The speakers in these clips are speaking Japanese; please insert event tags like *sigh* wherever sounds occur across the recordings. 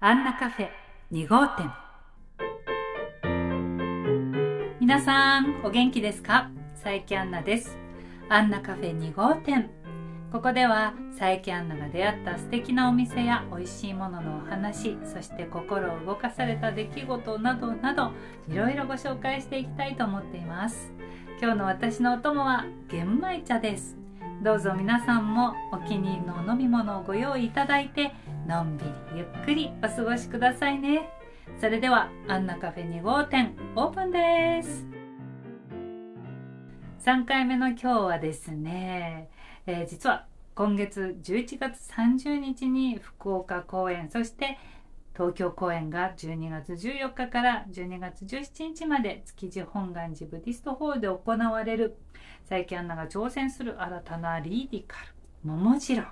アンナカフェ2号店。皆さんお元気ですか？佐伯アンナです。アンナカフェ2号店。ここでは佐伯アンナが出会った素敵なお店や美味しいもののお話そして心を動かされた出来事などなどいろいろご紹介していきたいと思っています。今日の私のお供は玄米茶です。どうぞ皆さんもお気に入りのお飲み物をご用意いただいてのんびりゆっくりお過ごしくださいね。それではアンナカフェ2号店オープンです。3回目の今日はですね、えー、実は今月11月30日に福岡公演そして東京公演が12月14日から12月17日まで築地本願寺ブディストホールで行われる。佐伯アンナが挑戦する新たなリーディカル桃次郎。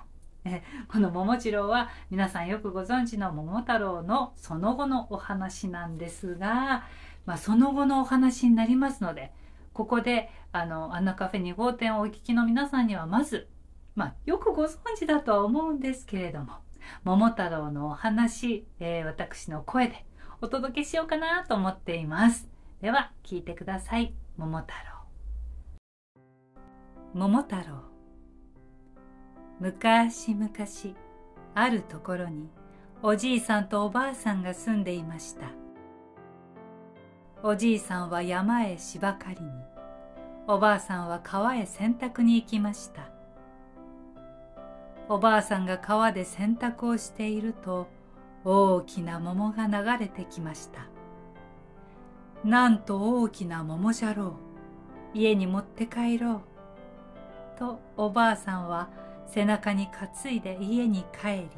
この桃次郎は皆さんよくご存知の桃太郎のその後のお話なんですが、まあ、その後のお話になりますのでここであのアンナカフェ2号店をお聞きの皆さんにはまず、まあ、よくご存知だとは思うんですけれども桃太郎のお話、えー、私の声でお届けしようかなと思っています。では聞いてください。桃太郎。桃太郎。昔々あるところにおじいさんとおばあさんが住んでいました。おじいさんは山へ芝刈りにおばあさんは川へ洗濯に行きました。おばあさんが川で洗濯をしていると大きな桃が流れてきました。なんと大きな桃じゃろう。家に持って帰ろう。とおばあさんは背中に担いで家に帰り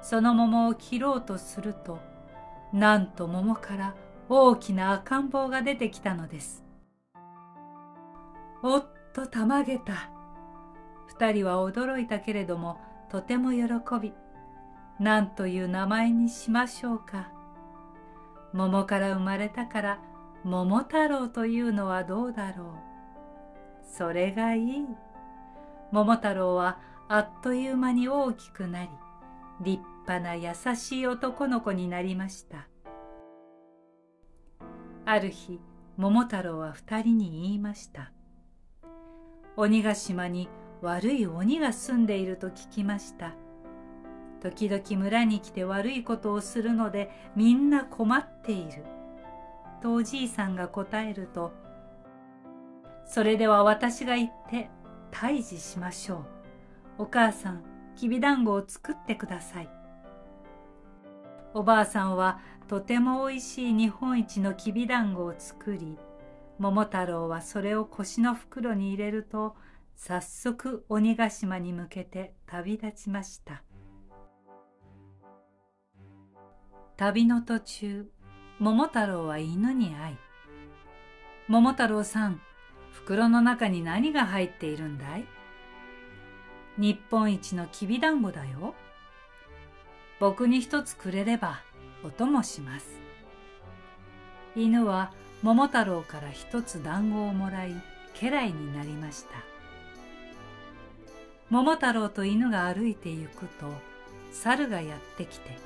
その桃を切ろうとするとなんと桃から大きな赤ん坊が出てきたのです。おっとたまげた。二人は驚いたけれどもとても喜び何という名前にしましょうか。桃から生まれたから桃太郎というのはどうだろう。それがいい。桃太郎はあっという間に大きくなり立派な優しい男の子になりました。ある日桃太郎は二人に言いました。鬼ヶ島に悪い鬼が住んでいると聞きました。時々村に来て悪いことをするのでみんな困っている。とおじいさんが答えるとそれでは私が行って退治しましょう。お母さん、きびだんごを作ってください。おばあさんはとてもおいしい日本一のきびだんごを作り、桃太郎はそれを腰の袋に入れると、早速鬼ヶ島に向けて旅立ちました。旅の途中、桃太郎は犬に会い、桃太郎さん、袋の中に何が入っているんだい？日本一のきびだんごだよ。僕に一つくれればお供します。犬は桃太郎から一つ団子をもらい家来になりました。桃太郎と犬が歩いて行くと猿がやってきて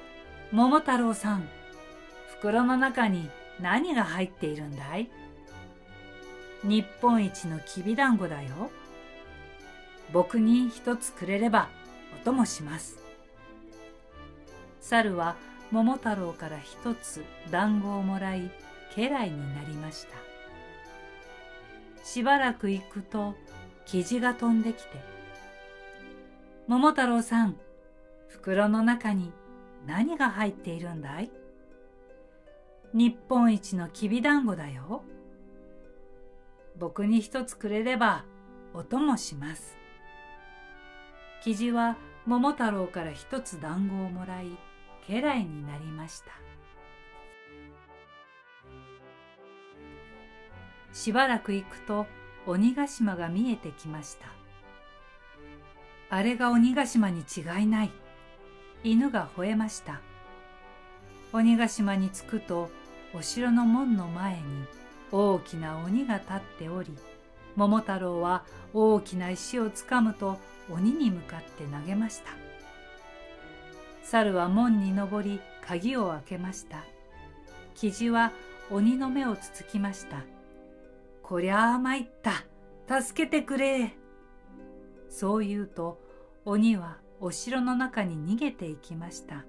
「桃太郎さん袋の中に何が入っているんだい?」日本一のきびだんごだよ。僕に一つくれればお供します。猿は桃太郎から一つ団子をもらい家来になりました。しばらく行くと生地が飛んできて「桃太郎さん袋の中に何が入っているんだい?」日本一のきびだんごだよ。僕に一つくれればお供します。生地は桃太郎から一つ団子をもらい家来になりましたしばらく行くと鬼ヶ島が見えてきましたあれが鬼ヶ島に違いない。犬が吠えました。鬼ヶ島に着くとお城の門の前に大きな鬼が立っており桃太郎は大きな石をつかむと鬼に向かって投げました。猿は門に登り鍵を開けました。キジは鬼の目をつつきました。こりゃあ参った。助けてくれ。そう言うと鬼はお城の中に逃げていきました。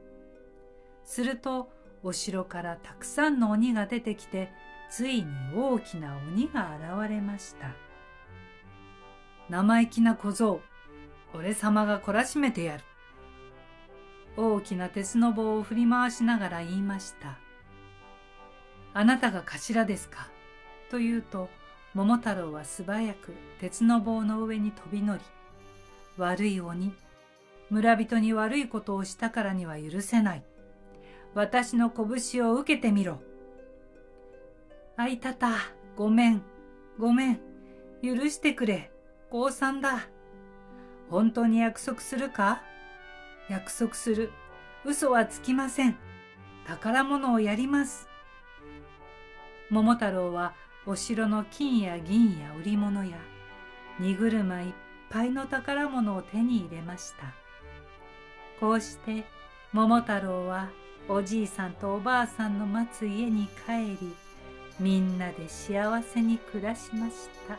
するとお城からたくさんの鬼が出てきてついに大きな鬼が現れました。生意気な小僧俺様が懲らしめてやる。大きな鉄の棒を振り回しながら言いました。あなたが頭ですか？と言うと桃太郎は素早く鉄の棒の上に飛び乗り悪い鬼。村人に悪いことをしたからには許せない。私の拳を受けてみろあいたたごめんごめん。許してくれ。降参だ。本当に約束するか？約束する。嘘はつきません。宝物をやります。桃太郎はお城の金や銀や売り物や荷車いっぱいの宝物を手に入れました。こうして桃太郎はおじいさんとおばあさんの待つ家に帰りみんなで幸せに暮らしました。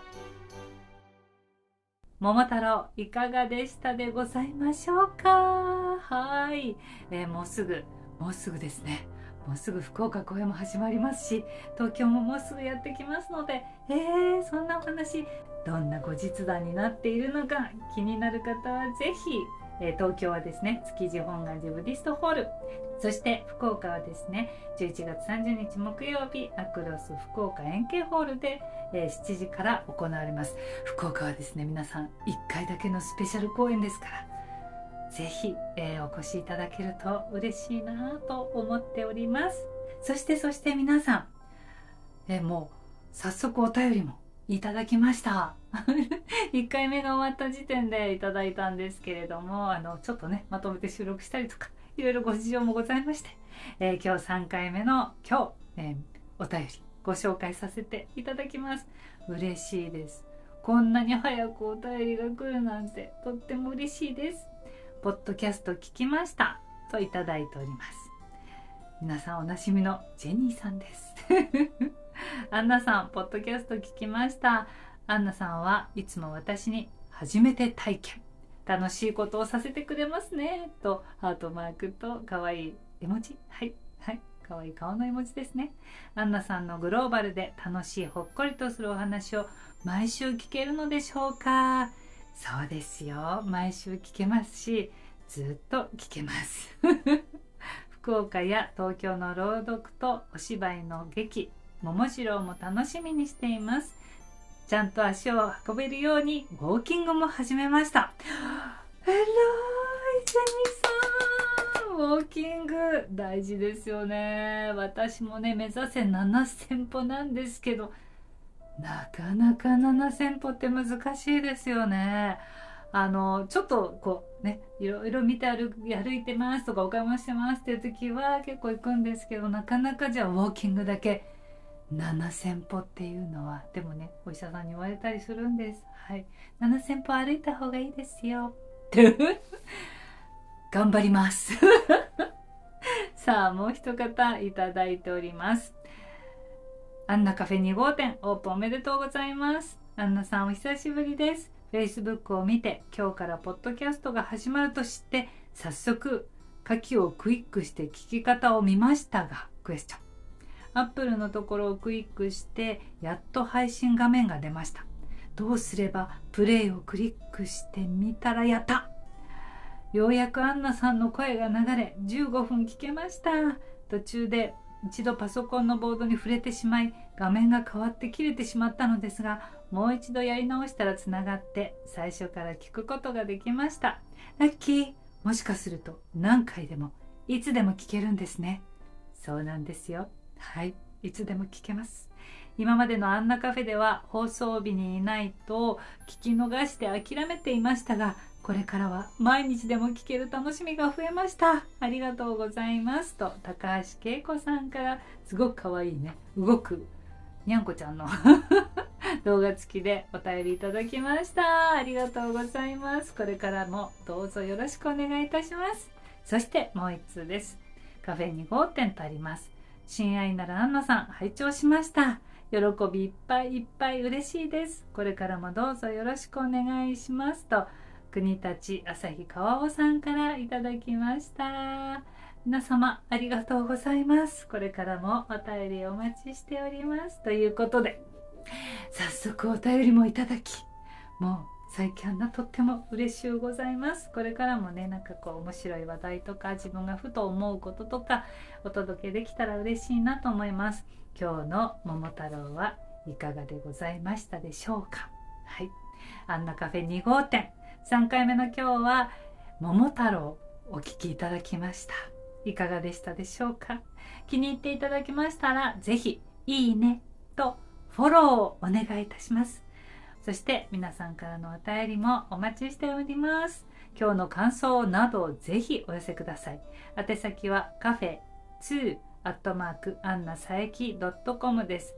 桃太郎いかがでしたでございましょうか？はい、え、もうすぐもうすぐですねもうすぐ福岡公演も始まりますし東京ももうすぐやってきますのでえー、そんなお話どんな後日談になっているのか気になる方は是非え東京はですね築地本願寺ブディストホールそして福岡はですね11月30日木曜日アクロス福岡円形ホールで、えー、7時から行われます。福岡はですね皆さん1回だけのスペシャル公演ですからぜひ、えー、お越しいただけると嬉しいなと思っております。そしてそして皆さん、えー、もう早速お便りもいただきました。*laughs* 1回目が終わった時点でいただいたんですけれどもあのちょっとねまとめて収録したりとかいろいろご事情もございまして、えー、今日3回目の今日、えー、お便りご紹介させていただきます。嬉しいです。こんなに早くお便りが来るなんてとっても嬉しいです。ポッドキャスト聞きました。といただいております。皆さんおなじみのジェニーさんです。*laughs* アンナさんポッドキャスト聞きました。アンナさんはいつも私に初めて体験。楽しいことをさせてくれますね。とハートマークと可愛い絵文字。はいはい可愛い顔の絵文字ですね。アンナさんのグローバルで楽しいほっこりとするお話を毎週聞けるのでしょうか。そうですよ。毎週聞けますしずっと聞けます。*laughs* 福岡や東京の朗読とお芝居の劇桃次郎も楽しみにしています。ちゃんと足を運べるようにウォーキングも始めました。*gasps* えらいセミさん。ウォーキング大事ですよね。私もね目指せ7000歩なんですけどなかなか7000歩って難しいですよね。あのちょっとこうねいろいろ見て歩歩いてますとかお買い物してますっていう時は結構行くんですけどなかなかじゃあウォーキングだけ7,000歩っていうのはでもねお医者さんに言われたりするんです。はい。7,000歩歩いた方がいいですよ。*laughs* 頑張ります。*laughs* さあもう一方いただいております。アンナカフェ2号店オープンおめでとうございます。アンナさんお久しぶりです。Facebook を見て今日からポッドキャストが始まると知って早速書きをクイックして聞き方を見ましたがクエスチョン。アップルのところをクリックしてやっと配信画面が出ました。どうすればプレイをクリックしてみたらやった？ようやくアンナさんの声が流れ15分聞けました。途中で一度パソコンのボードに触れてしまい画面が変わって切れてしまったのですがもう一度やり直したらつながって最初から聞くことができました。ラッキー。もしかすると何回でもいつでも聞けるんですね。そうなんですよ。はい。いつでも聞けます。今までのあんなカフェでは放送日にいないと聞き逃して諦めていましたがこれからは毎日でも聞ける楽しみが増えました。ありがとうございます。と高橋恵子さんからすごくかわいいね。動く。にゃんこちゃんの *laughs* 動画付きでお便りいただきました。ありがとうございます。これからもどうぞよろしくお願いいたします。そしてもう1通です。カフェ2号店とあります。親愛なるアンナさん拝聴しました。喜びいっぱいいっぱい嬉しいです。これからもどうぞよろしくお願いします。と国立朝日川尾さんからいただきました。皆様ありがとうございます。これからもお便りお待ちしております。ということで早速お便りもいただきもう最近あんなとっても嬉しゅうございます。これからもねなんかこう面白い話題とか自分がふと思うこととかお届けできたら嬉しいなと思います。今日の桃太郎はいかがでございましたでしょうか。はい。あんなカフェ2号店。3回目の今日は桃太郎お聴きいただきました。いかがでしたでしょうか？気に入っていただきましたら是非いいねとフォローをお願いいたします。そして皆さんからのお便りもお待ちしております。今日の感想などぜひお寄せください。宛先はカフェ2アットマークアンナ佐伯 .com です。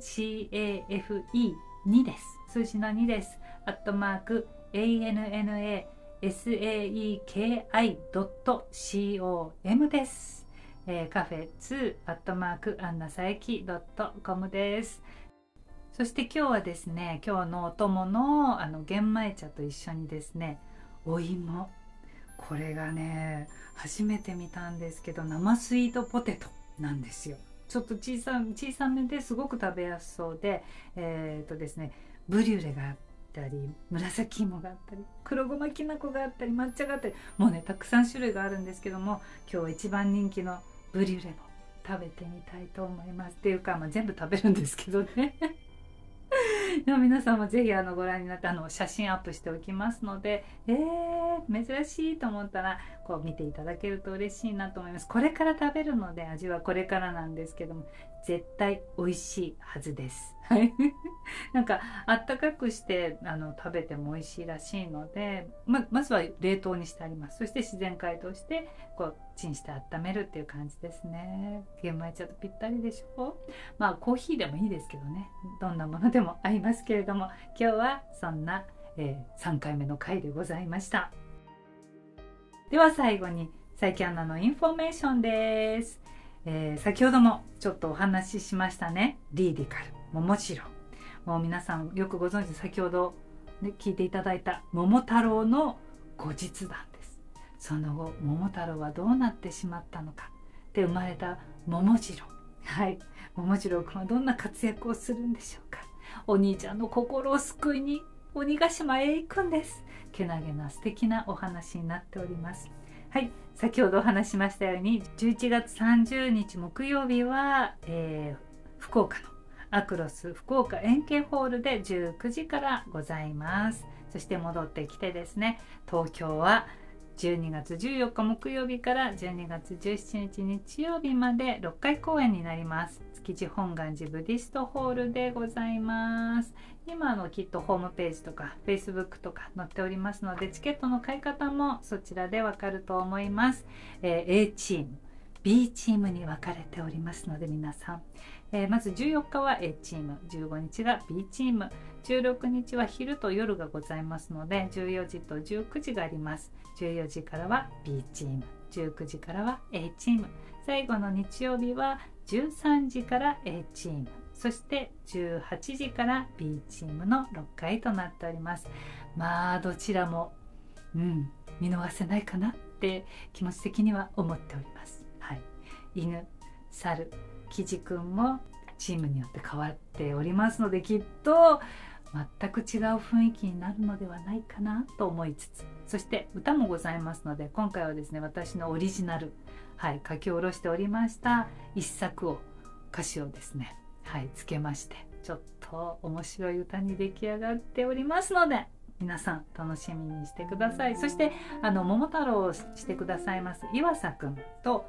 CAFE2 です。数字の2です。アットマーク ANNA saeki.com です、えー、カフェ2アットマークアンナ佐伯 .com です。そして今日はですね今日のお供のあの玄米茶と一緒にですねお芋。これがね初めて見たんですけど生スイートポテトなんですよ。ちょっと小さ小さめですごく食べやすそうでえっ、ー、とですねブリュレがあったり紫芋があったり黒ごまきな粉があったり抹茶があったりもうねたくさん種類があるんですけども今日は一番人気のブリュレも食べてみたいと思います。っていうか、まあ、全部食べるんですけどね。*laughs* でも皆さんもぜひあのご覧になってあの写真アップしておきますのでえー、珍しいと思ったらこう見ていただけると嬉しいなと思います。これから食べるので味はこれからなんですけども絶対美味しいはずです。はい。*laughs* なんかあったかくしてあの食べても美味しいらしいのでままずは冷凍にしてあります。そして自然解凍してこうチンして温めるっていう感じですね。玄米茶とぴったりでしょ。まあコーヒーでもいいですけどね。どんなものでも合いますけれども今日はそんな、えー、3回目の回でございました。では最後に最近アナのインフォメーションです、えー、先ほどもちょっとお話ししましたね。リーディカル。桃次郎。もう皆さんよくご存知先ほど、ね、聞いていただいた桃太郎の後日談です。その後桃太郎はどうなってしまったのか。で生まれた桃次郎。はい。桃次郎君はどんな活躍をするんでしょうか。お兄ちゃんの心を救いに鬼ヶ島へ行くんです。けなげな素敵なお話になっております。はい。先ほどお話しましたように11月30日木曜日は、えー、福岡のアクロス福岡円形ホールで19時からございます。そして戻ってきてですね東京は12月14日木曜日から12月17日日曜日まで6回公演になります。築地本願寺ブディストホールでございます。今あのきっとホームページとか Facebook とか載っておりますのでチケットの買い方もそちらでわかると思います、えー、A チーム。B チームに分かれておりますので皆さん。えー、まず14日は A チーム。15日が B チーム。16日は昼と夜がございますので14時と19時があります。14時からは B チーム。19時からは A チーム。最後の日曜日は13時から A チーム。そして18時から B チームの6回となっております。まあどちらもうん見逃せないかなって気持ち的には思っております。はい。犬猿キジくんもチームによって変わっておりますのできっと全く違う雰囲気になるのではないかなと思いつつ。そして歌もございますので今回はですね私のオリジナル、はい、書き下ろしておりました一作を歌詞をですねはいつけましてちょっと面白い歌に出来上がっておりますので皆さん楽しみにしてください。そしてあの桃太郎をしてくださいます岩佐くんと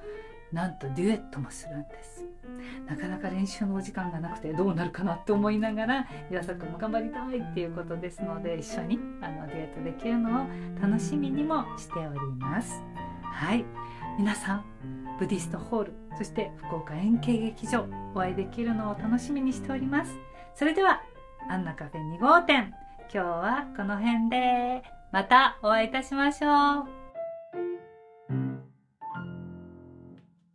なんとデュエットもするんです。なかなか練習のお時間がなくてどうなるかなって思いながら岩佐君も頑張りたいっていうことですので一緒にあのデュエットできるのを楽しみにもしております。はい。皆さんブディストホールそして福岡円形劇場お会いできるのを楽しみにしております。それではアンナカフェ2号店今日はこの辺でまたお会いいたしましょう。